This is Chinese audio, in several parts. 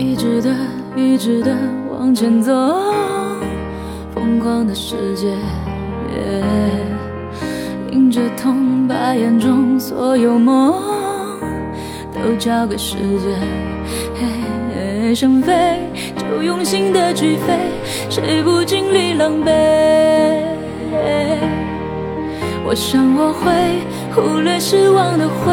一直的，一直的往前走，疯狂的世界，迎着痛，把眼中所有梦都交给时间。想飞就用心的去飞，谁不经历狼狈？我想我会忽略失望的灰，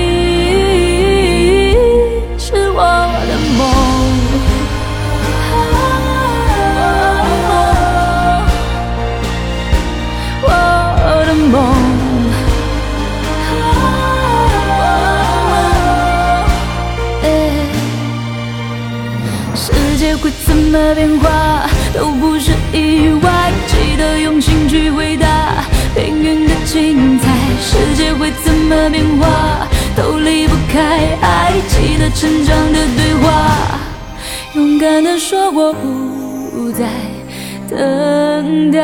世界会怎么变化都不是意外，记得用心去回答命运的精彩。世界会怎么变化都离不开爱，记得成长的对话，勇敢的说我不再等待。